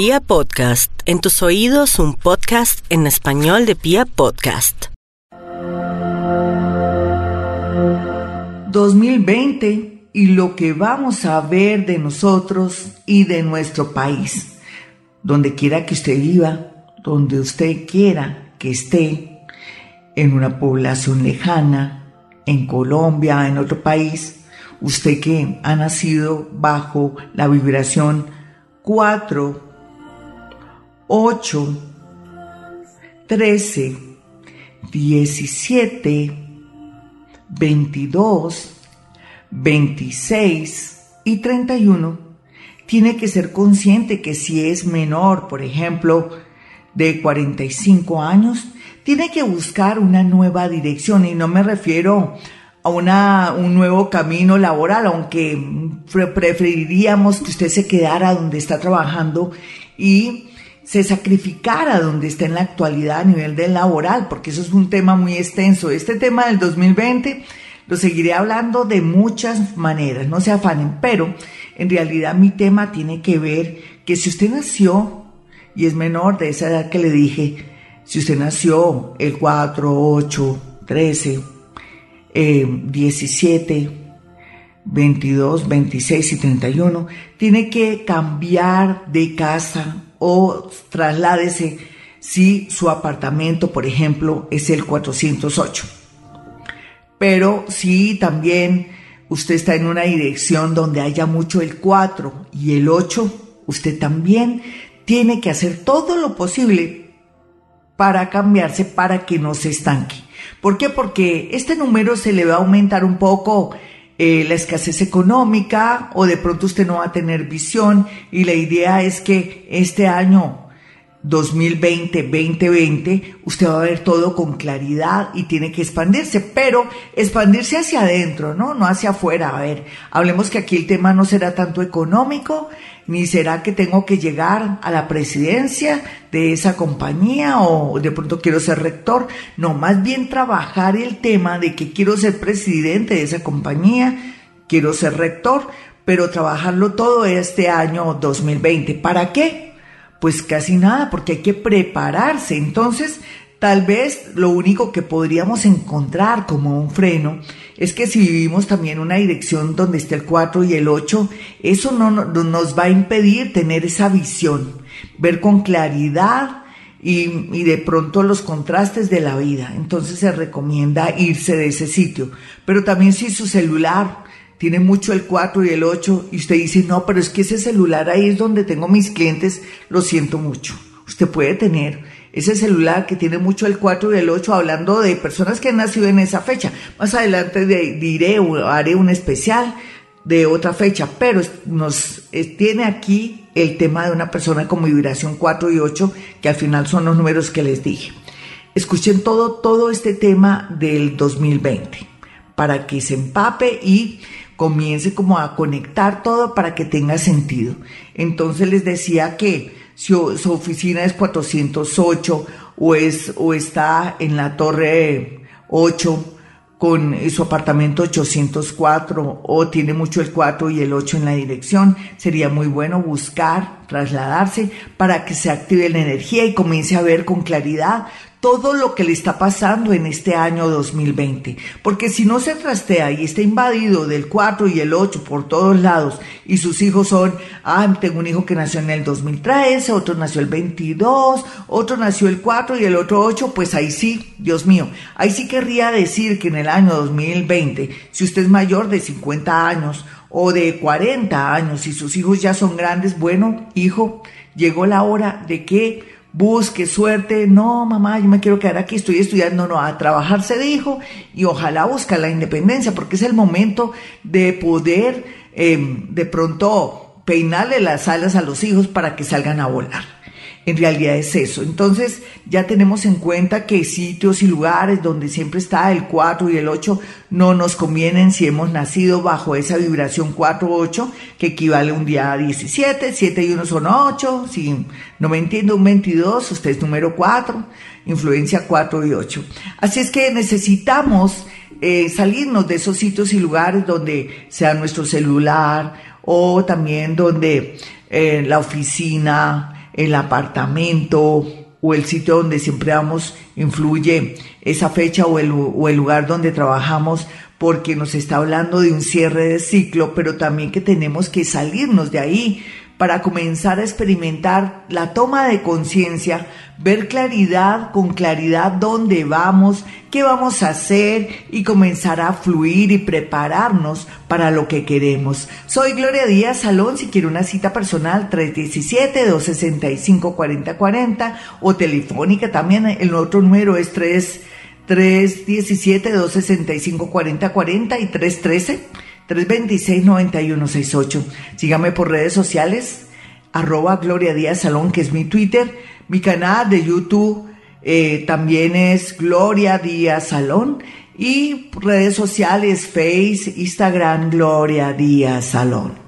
Pia Podcast, en tus oídos un podcast en español de Pia Podcast. 2020 y lo que vamos a ver de nosotros y de nuestro país. Donde quiera que usted viva, donde usted quiera que esté, en una población lejana, en Colombia, en otro país, usted que ha nacido bajo la vibración 4, 8, 13, 17, 22, 26 y 31, tiene que ser consciente que si es menor, por ejemplo, de 45 años, tiene que buscar una nueva dirección y no me refiero a una, un nuevo camino laboral, aunque preferiríamos que usted se quedara donde está trabajando y se sacrificara donde está en la actualidad a nivel del laboral, porque eso es un tema muy extenso. Este tema del 2020 lo seguiré hablando de muchas maneras, no se afanen, pero en realidad mi tema tiene que ver que si usted nació y es menor de esa edad que le dije, si usted nació el 4, 8, 13, 17, 22, 26 y 31, tiene que cambiar de casa o trasládese si su apartamento, por ejemplo, es el 408. Pero si también usted está en una dirección donde haya mucho el 4 y el 8, usted también tiene que hacer todo lo posible para cambiarse para que no se estanque. ¿Por qué? Porque este número se le va a aumentar un poco eh, la escasez económica o de pronto usted no va a tener visión y la idea es que este año 2020-2020 usted va a ver todo con claridad y tiene que expandirse, pero expandirse hacia adentro, ¿no? No hacia afuera. A ver, hablemos que aquí el tema no será tanto económico, ni será que tengo que llegar a la presidencia de esa compañía o de pronto quiero ser rector. No, más bien trabajar el tema de que quiero ser presidente de esa compañía, quiero ser rector, pero trabajarlo todo este año 2020. ¿Para qué? Pues casi nada, porque hay que prepararse. Entonces, Tal vez lo único que podríamos encontrar como un freno es que si vivimos también una dirección donde esté el 4 y el 8, eso no, nos va a impedir tener esa visión, ver con claridad y, y, de pronto los contrastes de la vida. Entonces se recomienda irse de ese sitio. Pero también si su celular tiene mucho el 4 y el 8 y usted dice, no, pero es que ese celular ahí es donde tengo mis clientes, lo siento mucho. Usted puede tener ese celular que tiene mucho el 4 y el 8, hablando de personas que han nacido en esa fecha. Más adelante diré o haré un especial de otra fecha, pero nos tiene aquí el tema de una persona con vibración 4 y 8, que al final son los números que les dije. Escuchen todo, todo este tema del 2020 para que se empape y comience como a conectar todo para que tenga sentido. Entonces les decía que si su oficina es 408 o, es, o está en la torre 8 con su apartamento 804 o tiene mucho el 4 y el 8 en la dirección, sería muy bueno buscar, trasladarse para que se active la energía y comience a ver con claridad todo lo que le está pasando en este año 2020. Porque si no se trastea y está invadido del 4 y el 8 por todos lados y sus hijos son, ah, tengo un hijo que nació en el 2013, otro nació el 22, otro nació el 4 y el otro 8, pues ahí sí, Dios mío, ahí sí querría decir que en el año 2020, si usted es mayor de 50 años o de 40 años y sus hijos ya son grandes, bueno, hijo, llegó la hora de que busque suerte, no mamá, yo me quiero quedar aquí, estoy estudiando, no, a trabajar se dijo y ojalá busca la independencia porque es el momento de poder em, de pronto peinarle las alas a los hijos para que salgan a volar en realidad es eso. Entonces ya tenemos en cuenta que sitios y lugares donde siempre está el 4 y el 8 no nos convienen si hemos nacido bajo esa vibración 4-8 que equivale un día a 17, 7 y 1 son 8, si no me entiendo un 22, usted es número 4, influencia 4 y 8. Así es que necesitamos eh, salirnos de esos sitios y lugares donde sea nuestro celular o también donde eh, la oficina, el apartamento o el sitio donde siempre vamos influye esa fecha o el, o el lugar donde trabajamos porque nos está hablando de un cierre de ciclo, pero también que tenemos que salirnos de ahí para comenzar a experimentar la toma de conciencia, ver claridad, con claridad dónde vamos, qué vamos a hacer y comenzar a fluir y prepararnos para lo que queremos. Soy Gloria Díaz Salón, si quiere una cita personal 317-265-4040 o telefónica también, el otro número es 3 317-265-4040 y 313 326-9168. Sígame por redes sociales, arroba Gloria Díaz Salón, que es mi Twitter. Mi canal de YouTube eh, también es Gloria Díaz Salón. Y redes sociales, Face, Instagram, Gloria Díaz Salón.